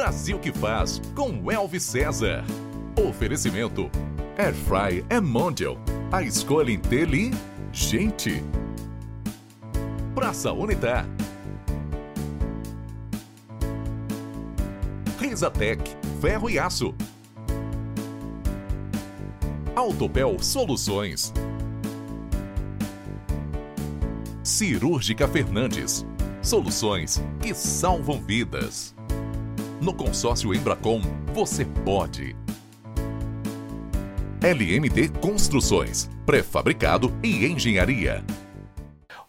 Brasil que faz com Elvis César. Oferecimento Airfry é Mondial. A escolha inteligente. Praça Unitar. Risatec, ferro e aço. Autopel Soluções. Cirúrgica Fernandes. Soluções que salvam vidas. No consórcio Embracom, você pode. LMD Construções, pré-fabricado e engenharia.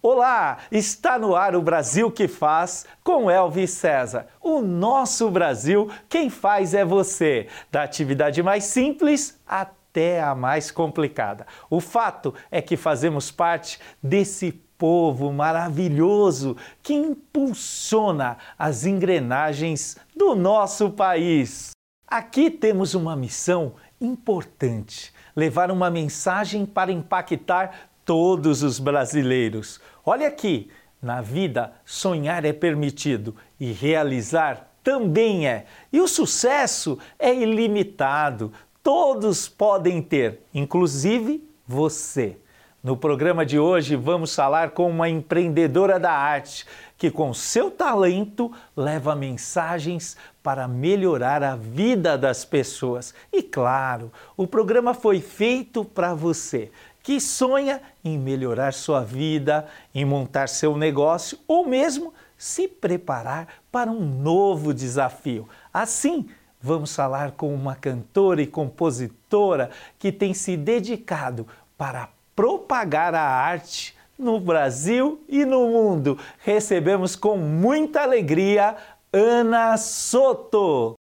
Olá, está no ar o Brasil que faz com Elvis César. O nosso Brasil, quem faz é você. Da atividade mais simples até a mais complicada. O fato é que fazemos parte desse povo maravilhoso que impulsiona as engrenagens do nosso país. Aqui temos uma missão importante: levar uma mensagem para impactar todos os brasileiros. Olha aqui, na vida, sonhar é permitido e realizar também é. E o sucesso é ilimitado. Todos podem ter, inclusive você. No programa de hoje, vamos falar com uma empreendedora da arte que, com seu talento, leva mensagens para melhorar a vida das pessoas. E claro, o programa foi feito para você que sonha em melhorar sua vida, em montar seu negócio ou mesmo se preparar para um novo desafio. Assim, vamos falar com uma cantora e compositora que tem se dedicado para propagar a arte no Brasil e no mundo. Recebemos com muita alegria Ana Soto.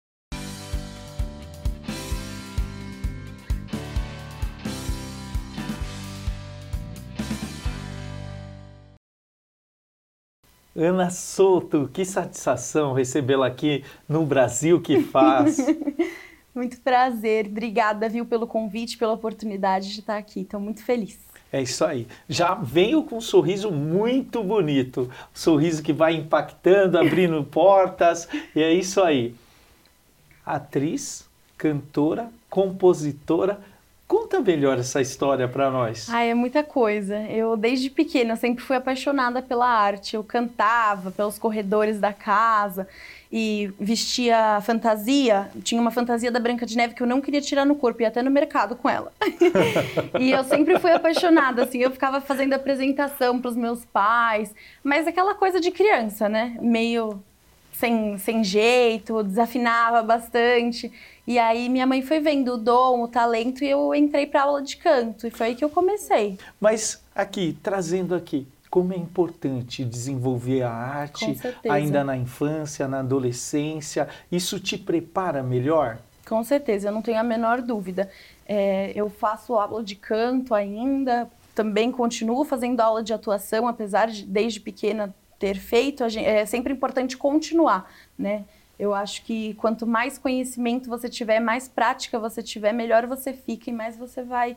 Ana Soto, que satisfação recebê-la aqui no Brasil que faz. muito prazer, obrigada, viu, pelo convite, pela oportunidade de estar aqui. Estou muito feliz. É isso aí. Já veio com um sorriso muito bonito, um sorriso que vai impactando, abrindo portas, e é isso aí. Atriz, cantora, compositora, Conta melhor essa história para nós. Ah, é muita coisa. Eu, desde pequena, sempre fui apaixonada pela arte. Eu cantava pelos corredores da casa e vestia fantasia. Tinha uma fantasia da Branca de Neve que eu não queria tirar no corpo, ia até no mercado com ela. e eu sempre fui apaixonada, assim. Eu ficava fazendo apresentação para os meus pais, mas aquela coisa de criança, né? Meio sem, sem jeito, desafinava bastante. E aí minha mãe foi vendo o dom, o talento e eu entrei para aula de canto e foi aí que eu comecei. Mas aqui, trazendo aqui, como é importante desenvolver a arte ainda na infância, na adolescência, isso te prepara melhor? Com certeza, eu não tenho a menor dúvida. É, eu faço aula de canto ainda, também continuo fazendo aula de atuação, apesar de desde pequena ter feito, gente, é sempre importante continuar, né? Eu acho que quanto mais conhecimento você tiver, mais prática você tiver, melhor você fica e mais você vai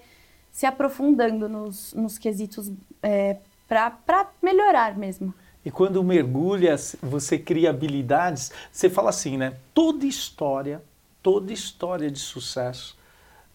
se aprofundando nos, nos quesitos é, para melhorar mesmo. E quando mergulha, você cria habilidades, você fala assim, né? Toda história, toda história de sucesso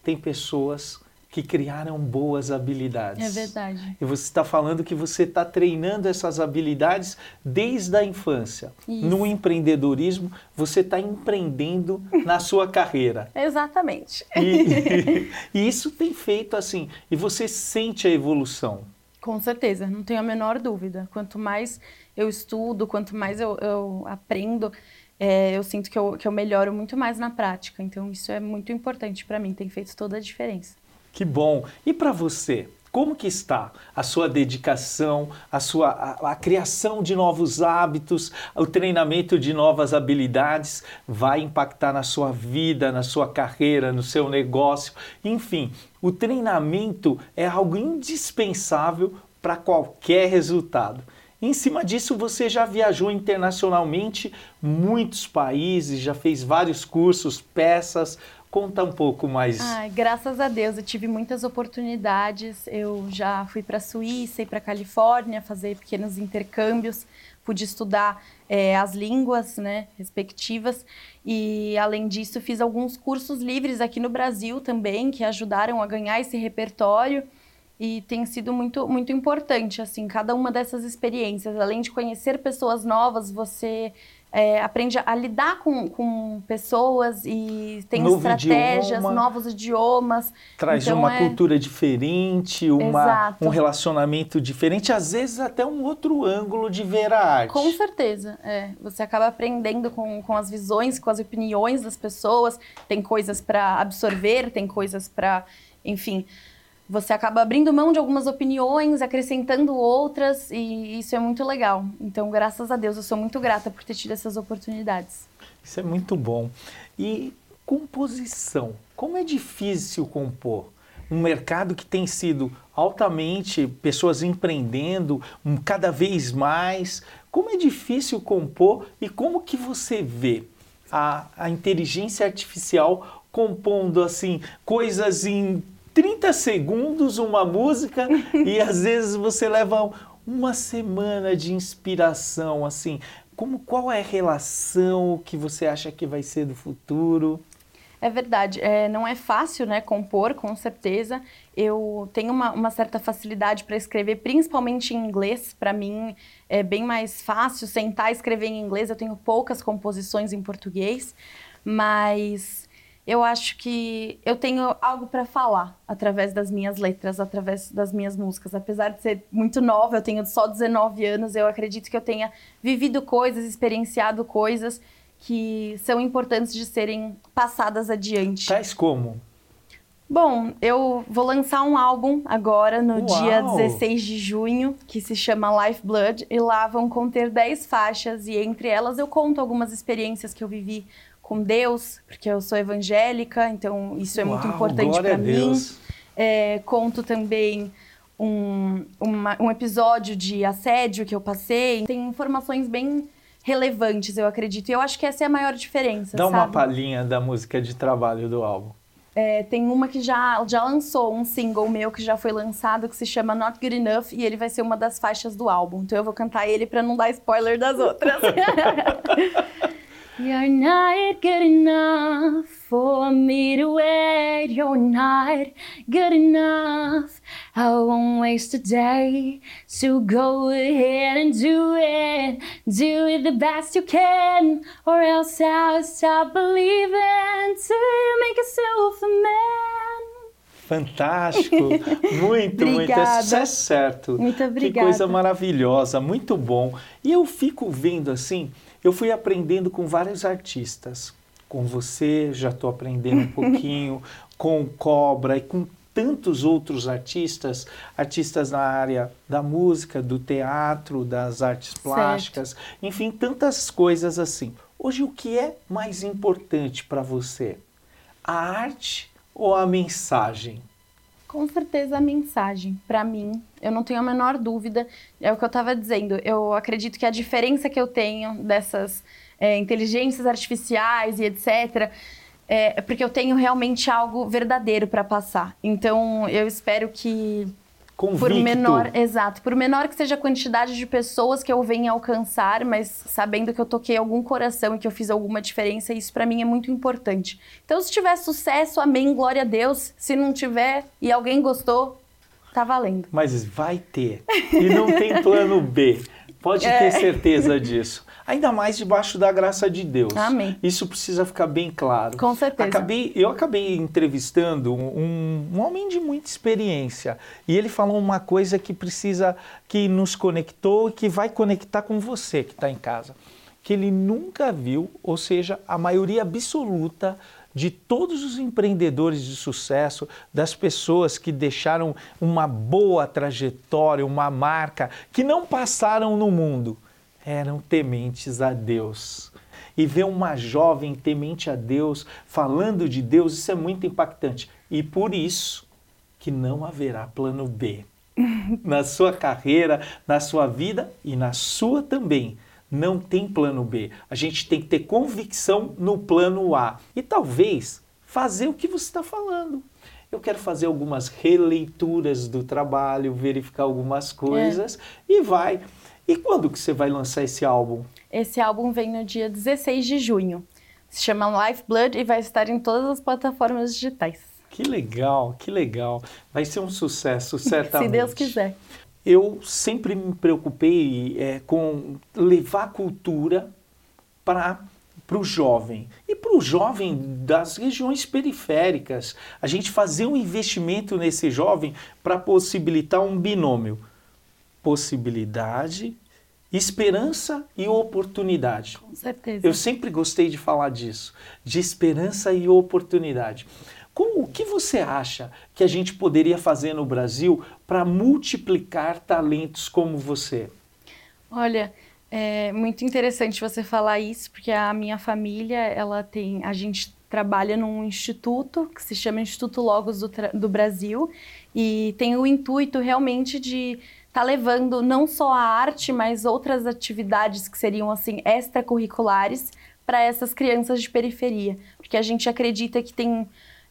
tem pessoas que criaram boas habilidades. É verdade. E você está falando que você está treinando essas habilidades desde a infância. Isso. No empreendedorismo, você está empreendendo na sua carreira. Exatamente. E, e, isso tem feito assim. E você sente a evolução. Com certeza, não tenho a menor dúvida. Quanto mais eu estudo, quanto mais eu, eu aprendo, é, eu sinto que eu, que eu melhoro muito mais na prática. Então, isso é muito importante para mim, tem feito toda a diferença. Que bom. E para você? Como que está a sua dedicação, a sua a, a, criação de novos hábitos, o treinamento de novas habilidades vai impactar na sua vida, na sua carreira, no seu negócio, enfim, o treinamento é algo indispensável para qualquer resultado. Em cima disso, você já viajou internacionalmente, muitos países, já fez vários cursos, peças, Conta um pouco mais. Ai, graças a Deus, eu tive muitas oportunidades. Eu já fui para a Suíça e para a Califórnia fazer pequenos intercâmbios. pude estudar é, as línguas né, respectivas. E, além disso, fiz alguns cursos livres aqui no Brasil também, que ajudaram a ganhar esse repertório. E tem sido muito, muito importante, assim, cada uma dessas experiências. Além de conhecer pessoas novas, você é, aprende a lidar com, com pessoas e tem Novo estratégias, idioma, novos idiomas. Traz então uma é... cultura diferente, uma, um relacionamento diferente, às vezes até um outro ângulo de ver a arte. Com certeza, é. Você acaba aprendendo com, com as visões, com as opiniões das pessoas, tem coisas para absorver, tem coisas para, enfim você acaba abrindo mão de algumas opiniões, acrescentando outras, e isso é muito legal. Então, graças a Deus, eu sou muito grata por ter tido essas oportunidades. Isso é muito bom. E composição, como é difícil compor? Um mercado que tem sido altamente, pessoas empreendendo cada vez mais. Como é difícil compor e como que você vê a, a inteligência artificial compondo assim coisas em 30 segundos uma música e às vezes você leva uma semana de inspiração, assim. Como, qual é a relação que você acha que vai ser do futuro? É verdade, é, não é fácil né, compor, com certeza. Eu tenho uma, uma certa facilidade para escrever, principalmente em inglês. Para mim é bem mais fácil sentar e escrever em inglês. Eu tenho poucas composições em português, mas eu acho que eu tenho algo para falar através das minhas letras, através das minhas músicas. Apesar de ser muito nova, eu tenho só 19 anos, eu acredito que eu tenha vivido coisas, experienciado coisas que são importantes de serem passadas adiante. Tais como? Bom, eu vou lançar um álbum agora no Uau. dia 16 de junho, que se chama Lifeblood, e lá vão conter 10 faixas, e entre elas eu conto algumas experiências que eu vivi com Deus, porque eu sou evangélica, então isso é Uau, muito importante para mim. É, conto também um, uma, um episódio de assédio que eu passei. Tem informações bem relevantes, eu acredito. E eu acho que essa é a maior diferença. Dá sabe? uma palhinha da música de trabalho do álbum. É, tem uma que já, já lançou um single meu que já foi lançado que se chama Not Good Enough e ele vai ser uma das faixas do álbum. Então eu vou cantar ele para não dar spoiler das outras. You're not good enough for me to wait. You're not good enough. I won't waste a day. So go ahead and do it. Do it the best you can, or else I'll stop believing till you make yourself a man. Fantástico, muito, muito, é certo. Muito obrigada. Que coisa maravilhosa, muito bom. E eu fico vendo assim, eu fui aprendendo com vários artistas. Com você, já estou aprendendo um pouquinho, com Cobra e com tantos outros artistas, artistas na área da música, do teatro, das artes plásticas, certo. enfim, tantas coisas assim. Hoje, o que é mais importante para você? A arte ou a mensagem? Com certeza a mensagem, para mim, eu não tenho a menor dúvida. É o que eu estava dizendo. Eu acredito que a diferença que eu tenho dessas é, inteligências artificiais e etc. É, é porque eu tenho realmente algo verdadeiro para passar. Então, eu espero que Convicto. Por menor, exato, por menor que seja a quantidade de pessoas que eu venha alcançar, mas sabendo que eu toquei algum coração e que eu fiz alguma diferença, isso para mim é muito importante. Então, se tiver sucesso, amém, glória a Deus. Se não tiver e alguém gostou, tá valendo. Mas vai ter. E não tem plano B. Pode é. ter certeza disso ainda mais debaixo da graça de Deus. Amém. Isso precisa ficar bem claro. Com certeza. Acabei, eu acabei entrevistando um, um homem de muita experiência e ele falou uma coisa que precisa, que nos conectou e que vai conectar com você que está em casa. Que ele nunca viu, ou seja, a maioria absoluta de todos os empreendedores de sucesso, das pessoas que deixaram uma boa trajetória, uma marca, que não passaram no mundo, eram tementes a Deus. E ver uma jovem temente a Deus, falando de Deus, isso é muito impactante. E por isso que não haverá plano B. na sua carreira, na sua vida e na sua também. Não tem plano B. A gente tem que ter convicção no plano A. E talvez fazer o que você está falando. Eu quero fazer algumas releituras do trabalho, verificar algumas coisas é. e vai. E quando que você vai lançar esse álbum? Esse álbum vem no dia 16 de junho. Se chama Lifeblood e vai estar em todas as plataformas digitais. Que legal, que legal. Vai ser um sucesso, certamente. Se Deus quiser. Eu sempre me preocupei é, com levar cultura para para o jovem e para o jovem das regiões periféricas. A gente fazer um investimento nesse jovem para possibilitar um binômio: possibilidade, esperança e oportunidade. Com certeza. Eu sempre gostei de falar disso, de esperança e oportunidade. Como, o que você acha que a gente poderia fazer no Brasil para multiplicar talentos como você? Olha, é muito interessante você falar isso, porque a minha família, ela tem, a gente trabalha num instituto que se chama Instituto Logos do, do Brasil e tem o intuito realmente de estar tá levando não só a arte, mas outras atividades que seriam assim extracurriculares para essas crianças de periferia, porque a gente acredita que tem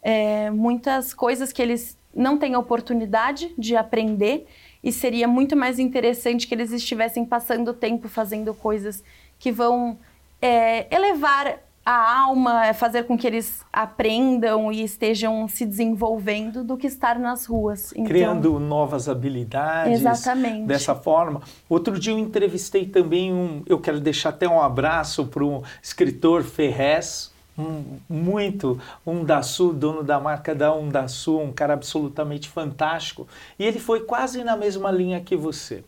é, muitas coisas que eles não têm oportunidade de aprender e seria muito mais interessante que eles estivessem passando tempo fazendo coisas que vão é, elevar a alma, é, fazer com que eles aprendam e estejam se desenvolvendo do que estar nas ruas. Então, Criando novas habilidades. Exatamente. Dessa forma. Outro dia eu entrevistei também um. Eu quero deixar até um abraço para o escritor Ferrez, um, muito um da Sul, dono da marca da Um da Sul, um cara absolutamente fantástico. E ele foi quase na mesma linha que você.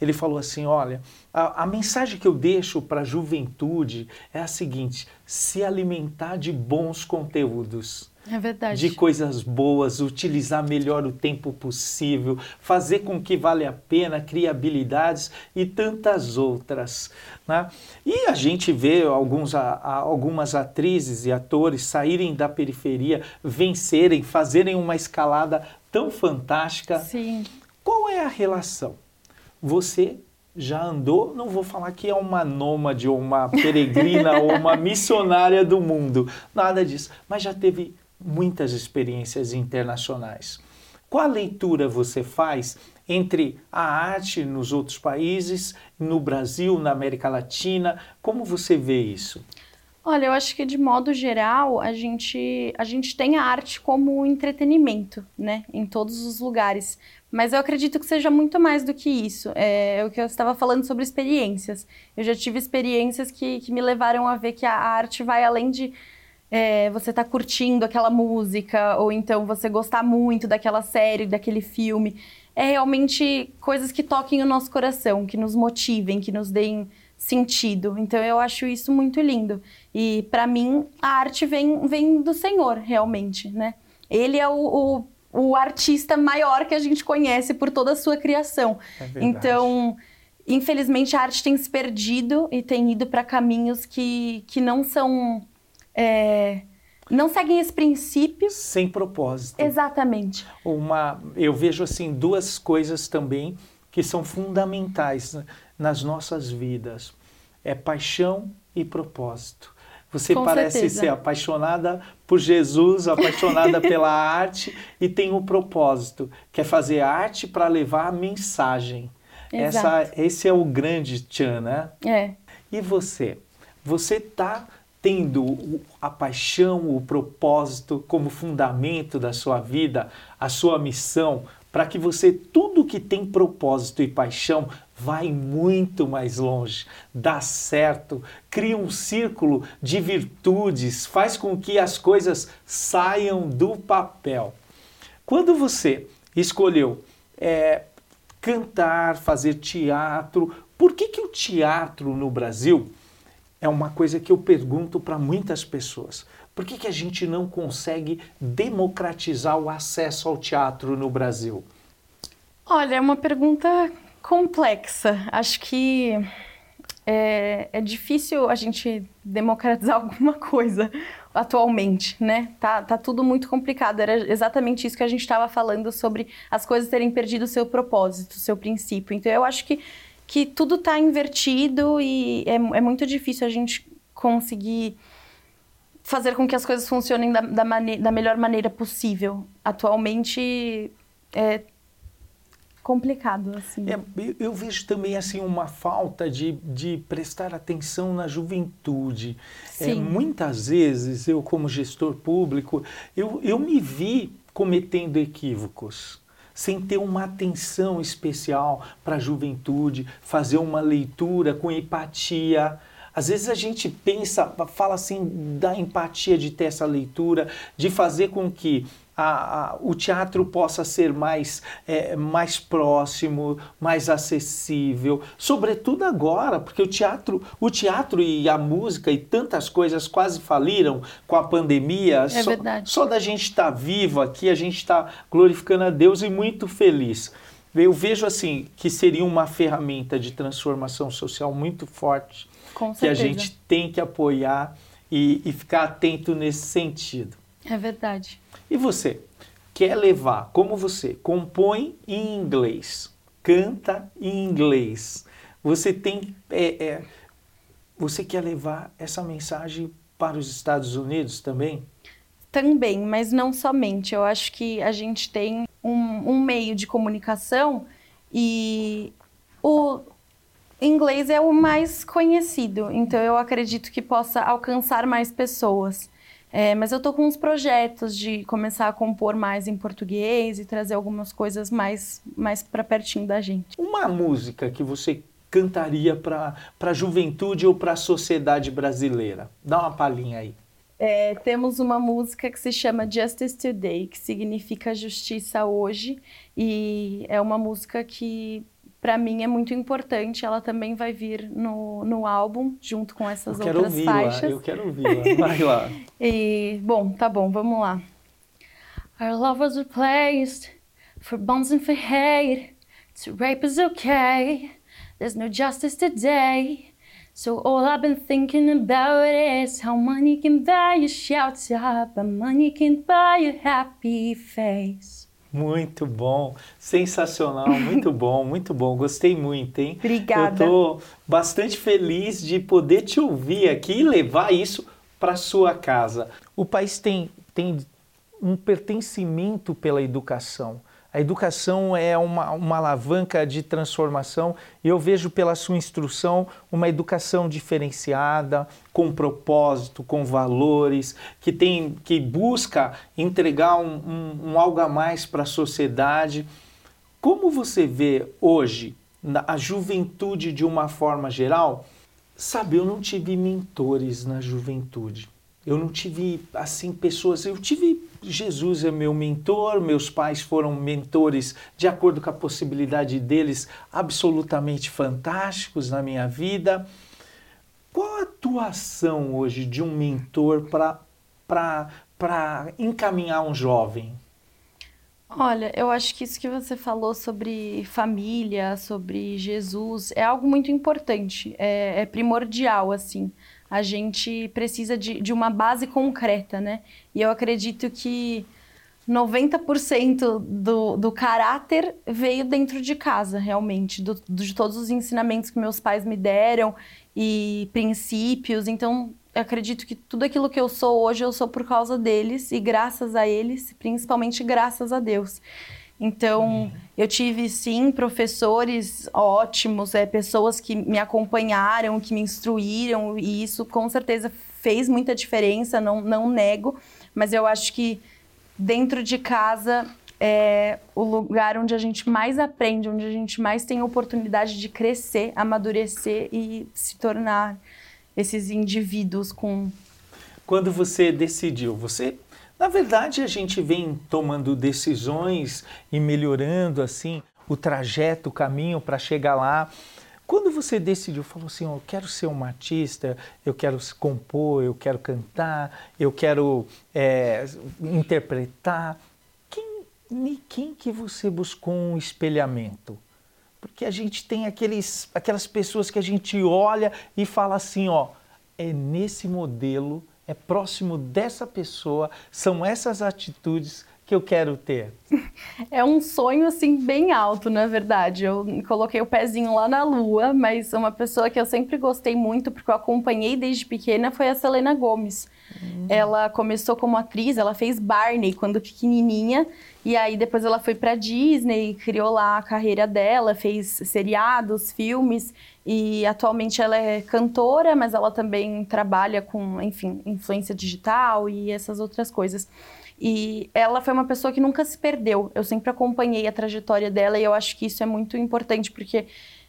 Ele falou assim: olha, a, a mensagem que eu deixo para a juventude é a seguinte: se alimentar de bons conteúdos. É verdade. De coisas boas, utilizar melhor o tempo possível, fazer com que vale a pena, criabilidades e tantas outras. Né? E a gente vê alguns, a, a, algumas atrizes e atores saírem da periferia, vencerem, fazerem uma escalada tão fantástica. Sim. Qual é a relação? Você já andou, não vou falar que é uma nômade ou uma peregrina ou uma missionária do mundo, nada disso, mas já teve muitas experiências internacionais. Qual leitura você faz entre a arte nos outros países, no Brasil, na América Latina? Como você vê isso? Olha, eu acho que de modo geral a gente, a gente tem a arte como entretenimento, né, em todos os lugares. Mas eu acredito que seja muito mais do que isso. É, o que eu estava falando sobre experiências. Eu já tive experiências que, que me levaram a ver que a arte vai além de é, você tá curtindo aquela música, ou então você gostar muito daquela série, daquele filme. É realmente coisas que toquem o nosso coração, que nos motivem, que nos deem sentido. Então eu acho isso muito lindo. E para mim, a arte vem, vem do Senhor, realmente, né? Ele é o, o, o, artista maior que a gente conhece por toda a sua criação. É então, infelizmente, a arte tem se perdido e tem ido para caminhos que, que não são é, não seguem esse princípio. Sem propósito. Exatamente. Uma, eu vejo assim duas coisas também que são fundamentais nas nossas vidas: é paixão e propósito. Você Com parece certeza. ser apaixonada por Jesus, apaixonada pela arte e tem um propósito, que é fazer arte para levar a mensagem. Essa, esse é o grande tchan, né? É. E você? Você está tendo a paixão, o propósito como fundamento da sua vida, a sua missão, para que você, tudo que tem propósito e paixão, vai muito mais longe, dá certo, cria um círculo de virtudes, faz com que as coisas saiam do papel. Quando você escolheu é, cantar, fazer teatro, por que, que o teatro no Brasil é uma coisa que eu pergunto para muitas pessoas. Por que, que a gente não consegue democratizar o acesso ao teatro no Brasil? Olha, é uma pergunta complexa. Acho que é, é, difícil a gente democratizar alguma coisa atualmente, né? Tá, tá tudo muito complicado. Era exatamente isso que a gente estava falando sobre as coisas terem perdido o seu propósito, seu princípio. Então eu acho que que tudo está invertido e é, é, muito difícil a gente conseguir fazer com que as coisas funcionem da, da, da melhor maneira possível. Atualmente é complicado, assim. É, eu vejo também, assim, uma falta de, de prestar atenção na juventude. É, muitas vezes, eu como gestor público, eu, eu me vi cometendo equívocos sem ter uma atenção especial para a juventude, fazer uma leitura com empatia, às vezes a gente pensa, fala assim da empatia de ter essa leitura, de fazer com que a, a, o teatro possa ser mais, é, mais próximo, mais acessível, sobretudo agora, porque o teatro, o teatro e a música e tantas coisas quase faliram com a pandemia. É só, verdade. Só da gente estar tá vivo aqui, a gente está glorificando a Deus e muito feliz. Eu vejo assim que seria uma ferramenta de transformação social muito forte com que a gente tem que apoiar e, e ficar atento nesse sentido. É verdade. E você? Quer levar, como você compõe em inglês, canta em inglês, você tem. É, é, você quer levar essa mensagem para os Estados Unidos também? Também, mas não somente. Eu acho que a gente tem um, um meio de comunicação e o, inglês é o mais conhecido, então eu acredito que possa alcançar mais pessoas. É, mas eu estou com uns projetos de começar a compor mais em português e trazer algumas coisas mais, mais para pertinho da gente. Uma música que você cantaria para a juventude ou para a sociedade brasileira? Dá uma palhinha aí. É, temos uma música que se chama Justice Today, que significa justiça hoje, e é uma música que para mim é muito importante. Ela também vai vir no, no álbum, junto com essas eu outras quero faixas. Eu quero ouvir vai lá. e, bom, tá bom, vamos lá. Our love was replaced for bombs and for hate. To rape is okay. There's no justice today. So all I've been thinking about is how money can buy you shelter, but money can't buy a happy face. Muito bom, sensacional, muito bom, muito bom. Gostei muito, hein? Obrigada. Eu estou bastante feliz de poder te ouvir aqui e levar isso para sua casa. O país tem, tem um pertencimento pela educação. A educação é uma, uma alavanca de transformação e eu vejo pela sua instrução uma educação diferenciada, com propósito, com valores, que, tem, que busca entregar um, um, um algo a mais para a sociedade. Como você vê hoje a juventude de uma forma geral? Sabe, eu não tive mentores na juventude. Eu não tive assim pessoas, eu tive Jesus é meu mentor, meus pais foram mentores de acordo com a possibilidade deles, absolutamente fantásticos na minha vida. Qual a atuação hoje de um mentor para encaminhar um jovem? Olha, eu acho que isso que você falou sobre família, sobre Jesus, é algo muito importante, é, é primordial, assim a gente precisa de, de uma base concreta, né? E eu acredito que 90% do, do caráter veio dentro de casa, realmente, do, de todos os ensinamentos que meus pais me deram e princípios. Então, eu acredito que tudo aquilo que eu sou hoje, eu sou por causa deles e graças a eles, principalmente graças a Deus. Então, eu tive sim professores ótimos, é, pessoas que me acompanharam, que me instruíram, e isso com certeza fez muita diferença, não, não nego, mas eu acho que dentro de casa é o lugar onde a gente mais aprende, onde a gente mais tem oportunidade de crescer, amadurecer e se tornar esses indivíduos com. Quando você decidiu, você na verdade, a gente vem tomando decisões e melhorando assim o trajeto, o caminho para chegar lá. Quando você decidiu, falou assim, oh, eu quero ser um artista, eu quero compor, eu quero cantar, eu quero é, interpretar, quem, quem que você buscou um espelhamento? Porque a gente tem aqueles, aquelas pessoas que a gente olha e fala assim, ó, é nesse modelo é próximo dessa pessoa, são essas atitudes que eu quero ter? É um sonho assim bem alto, na verdade. Eu coloquei o pezinho lá na lua, mas uma pessoa que eu sempre gostei muito porque eu acompanhei desde pequena foi a Selena Gomes. Uhum. Ela começou como atriz, ela fez Barney quando pequenininha, e aí depois ela foi para Disney, criou lá a carreira dela, fez seriados, filmes, e atualmente ela é cantora, mas ela também trabalha com, enfim, influência digital e essas outras coisas. E ela foi uma pessoa que nunca se perdeu. Eu sempre acompanhei a trajetória dela e eu acho que isso é muito importante porque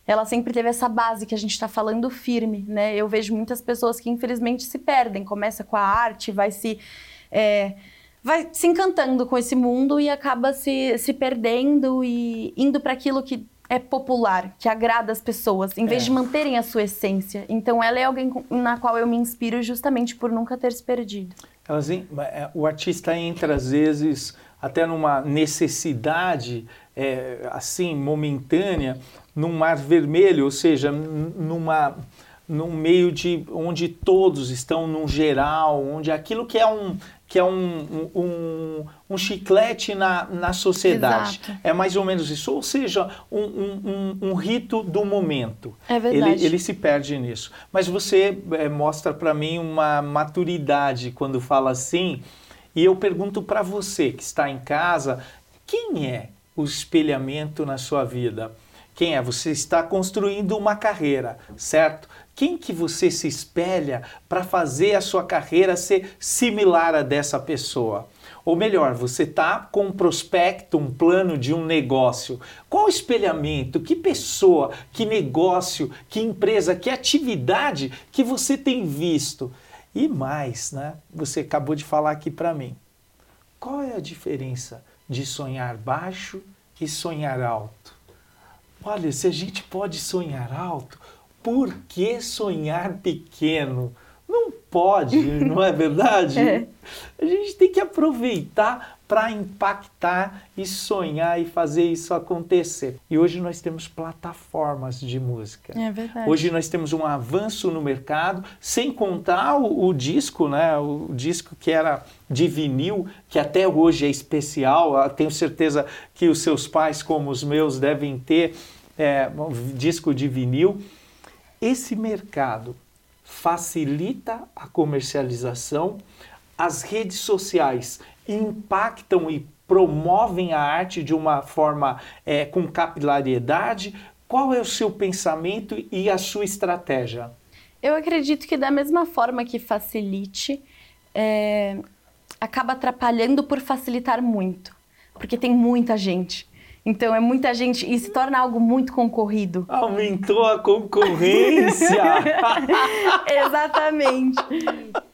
ela sempre teve essa base que a gente está falando firme, né? Eu vejo muitas pessoas que infelizmente se perdem, começa com a arte, vai se é, vai se encantando com esse mundo e acaba se, se perdendo e indo para aquilo que é popular, que agrada as pessoas, em vez é. de manterem a sua essência. Então ela é alguém na qual eu me inspiro justamente por nunca ter se perdido. Assim, o artista entra às vezes até numa necessidade é, assim momentânea num mar vermelho, ou seja, numa num meio de onde todos estão num geral, onde aquilo que é um que é um, um, um chiclete na, na sociedade. Exato. É mais ou menos isso. Ou seja, um, um, um rito do momento. É verdade. Ele, ele se perde nisso. Mas você é, mostra para mim uma maturidade quando fala assim. E eu pergunto para você que está em casa, quem é o espelhamento na sua vida? Quem é? Você está construindo uma carreira, certo? Quem que você se espelha para fazer a sua carreira ser similar a dessa pessoa? Ou melhor, você está com um prospecto, um plano de um negócio. Qual espelhamento, que pessoa, que negócio, que empresa, que atividade que você tem visto? E mais, né? Você acabou de falar aqui para mim. Qual é a diferença de sonhar baixo e sonhar alto? Olha, se a gente pode sonhar alto, por que sonhar pequeno? Não pode, não é verdade? É. A gente tem que aproveitar para impactar e sonhar e fazer isso acontecer. E hoje nós temos plataformas de música. É verdade. Hoje nós temos um avanço no mercado, sem contar o, o disco, né? O disco que era de vinil, que até hoje é especial. Eu tenho certeza que os seus pais, como os meus, devem ter é, um disco de vinil. Esse mercado facilita a comercialização, as redes sociais impactam e promovem a arte de uma forma é, com capilariedade. Qual é o seu pensamento e a sua estratégia? Eu acredito que da mesma forma que facilite, é, acaba atrapalhando por facilitar muito, porque tem muita gente. Então é muita gente e se torna algo muito concorrido. Aumentou a concorrência. Exatamente.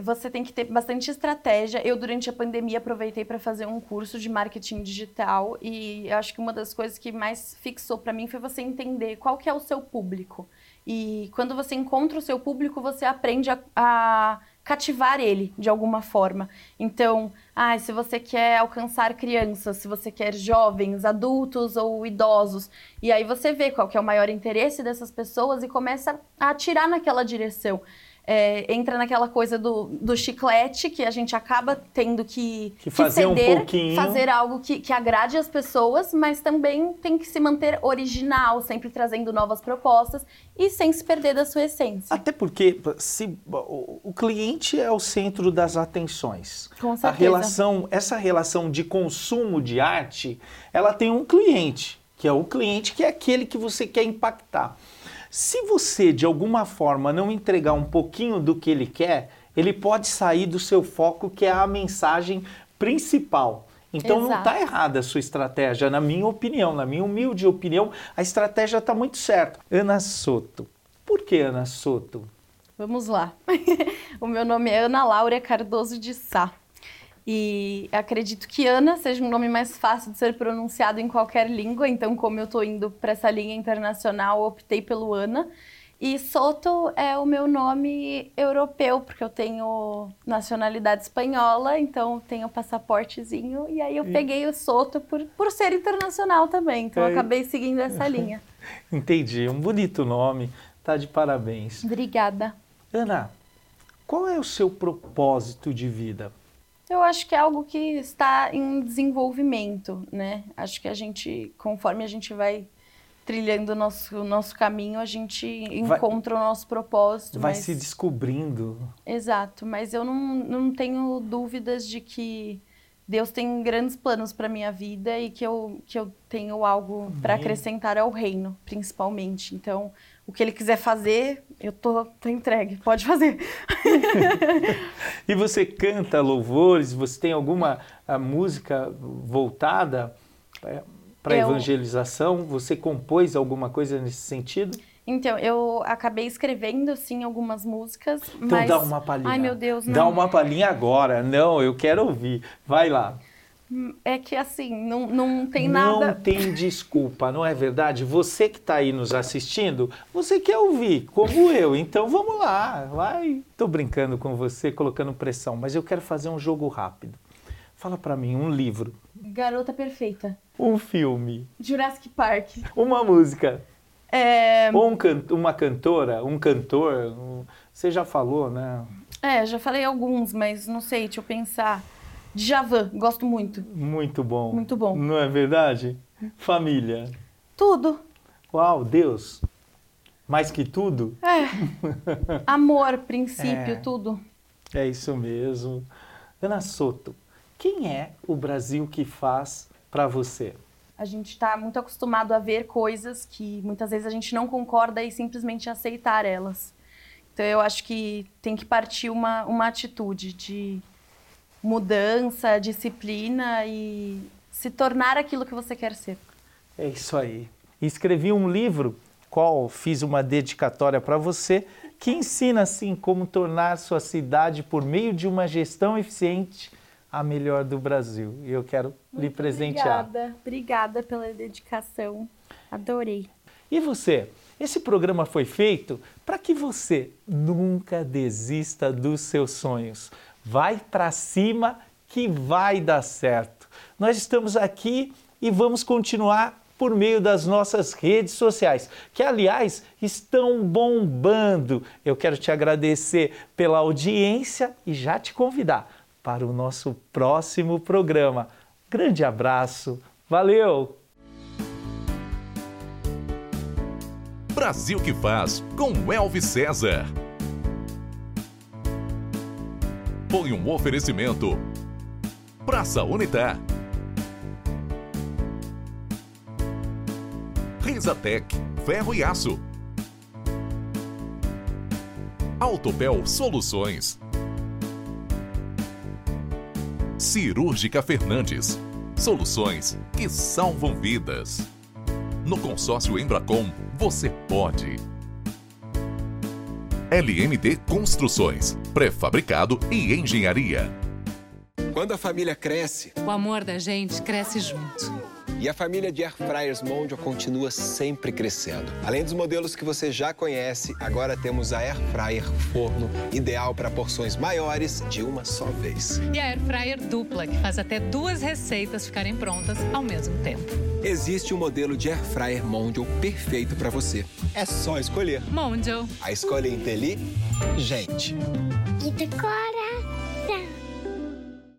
Você tem que ter bastante estratégia. Eu, durante a pandemia, aproveitei para fazer um curso de marketing digital e acho que uma das coisas que mais fixou para mim foi você entender qual que é o seu público. E quando você encontra o seu público, você aprende a, a cativar ele de alguma forma. Então, ah, se você quer alcançar crianças, se você quer jovens, adultos ou idosos, e aí você vê qual que é o maior interesse dessas pessoas e começa a atirar naquela direção é, entra naquela coisa do, do chiclete, que a gente acaba tendo que, que fazer que ceder, um pouquinho. fazer algo que, que agrade as pessoas, mas também tem que se manter original, sempre trazendo novas propostas e sem se perder da sua essência. Até porque se, o, o cliente é o centro das atenções. Com certeza. A relação, essa relação de consumo de arte, ela tem um cliente, que é o cliente que é aquele que você quer impactar. Se você de alguma forma não entregar um pouquinho do que ele quer, ele pode sair do seu foco, que é a mensagem principal. Então Exato. não está errada a sua estratégia, na minha opinião, na minha humilde opinião, a estratégia está muito certa. Ana Soto. Por que Ana Soto? Vamos lá. o meu nome é Ana Laura Cardoso de Sá. E acredito que Ana seja um nome mais fácil de ser pronunciado em qualquer língua, então, como eu estou indo para essa linha internacional, optei pelo Ana. E Soto é o meu nome europeu, porque eu tenho nacionalidade espanhola, então tenho passaportezinho. E aí eu e... peguei o Soto por, por ser internacional também, então é... acabei seguindo essa linha. Entendi, um bonito nome, tá de parabéns. Obrigada. Ana, qual é o seu propósito de vida? Eu acho que é algo que está em desenvolvimento, né? Acho que a gente, conforme a gente vai trilhando o nosso, o nosso caminho, a gente encontra vai, o nosso propósito. Vai mas... se descobrindo. Exato, mas eu não, não tenho dúvidas de que Deus tem grandes planos para minha vida e que eu, que eu tenho algo para acrescentar ao reino, principalmente. Então, o que ele quiser fazer, eu tô, tô entregue, pode fazer. e você canta louvores? Você tem alguma música voltada para evangelização? Você compôs alguma coisa nesse sentido? Então, eu acabei escrevendo, sim, algumas músicas, então mas... dá uma palhinha. Ai, meu Deus, não. Dá uma palhinha agora. Não, eu quero ouvir. Vai lá. É que, assim, não, não tem não nada... Não tem desculpa, não é verdade? Você que está aí nos assistindo, você quer ouvir, como eu. Então, vamos lá, vai. Estou brincando com você, colocando pressão, mas eu quero fazer um jogo rápido. Fala para mim, um livro. Garota Perfeita. Um filme. Jurassic Park. Uma música. É... Ou um can uma cantora, um cantor, um... você já falou, né? É, já falei alguns, mas não sei, deixa eu pensar. Djavan, gosto muito. Muito bom. Muito bom. Não é verdade? Família. Tudo. Uau, Deus. Mais que tudo? É. Amor, princípio, é. tudo. É isso mesmo. Ana Soto, quem é o Brasil que faz para você? A gente está muito acostumado a ver coisas que muitas vezes a gente não concorda e simplesmente aceitar elas. Então eu acho que tem que partir uma, uma atitude de mudança, disciplina e se tornar aquilo que você quer ser. É isso aí. Escrevi um livro, qual fiz uma dedicatória para você, que ensina assim como tornar sua cidade por meio de uma gestão eficiente a melhor do Brasil. E eu quero Muito lhe presentear. Obrigada, obrigada pela dedicação. Adorei. E você? Esse programa foi feito para que você nunca desista dos seus sonhos. Vai para cima que vai dar certo. Nós estamos aqui e vamos continuar por meio das nossas redes sociais, que aliás estão bombando. Eu quero te agradecer pela audiência e já te convidar para o nosso próximo programa. Grande abraço, valeu! Brasil que faz com Elvis César. Foi um oferecimento. Praça Unitar. Risatec, ferro e aço. Autopel Soluções. Cirúrgica Fernandes. Soluções que salvam vidas. No consórcio Embracom, você pode. LMD Construções, pré-fabricado e engenharia. Quando a família cresce, o amor da gente cresce junto. E a família de Air Fryers Mondial continua sempre crescendo. Além dos modelos que você já conhece, agora temos a Air Fryer Forno, ideal para porções maiores de uma só vez. E a Air Fryer Dupla, que faz até duas receitas ficarem prontas ao mesmo tempo. Existe um modelo de Air Fryer Mondial perfeito para você. É só escolher. Mondial. A escolha é inteligente. E decora.